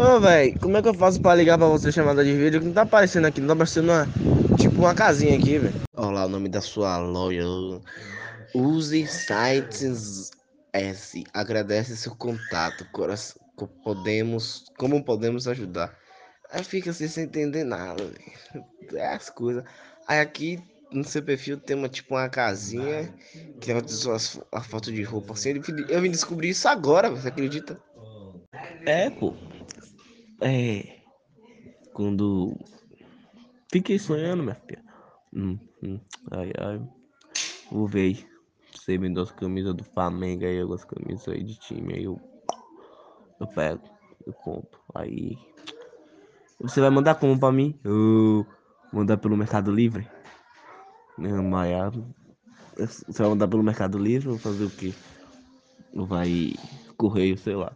Ô, velho, como é que eu faço pra ligar pra você chamada de vídeo? Que não tá aparecendo aqui, não tá aparecendo uma, tipo uma casinha aqui, velho. Olha lá o nome da sua loja. Use sites S. Agradece seu contato. Coração. Podemos. Como podemos ajudar? Aí fica assim sem entender nada, velho. É as coisas. Aí aqui no seu perfil tem uma tipo uma casinha que tem as, a foto de roupa assim. Eu vim descobrir isso agora, você acredita? É, pô. É. Quando. Fiquei sonhando, minha filha. Hum, hum, ai, ai. Vou ver. Você me dá as camisas do Flamengo aí, algumas camisas aí de time. Aí eu. Eu pego, eu compro. Aí. Você vai mandar como pra mim? Eu. Mandar pelo Mercado Livre? Não, Maia. Você vai mandar pelo Mercado Livre ou fazer o quê? Vai. Correio, sei lá.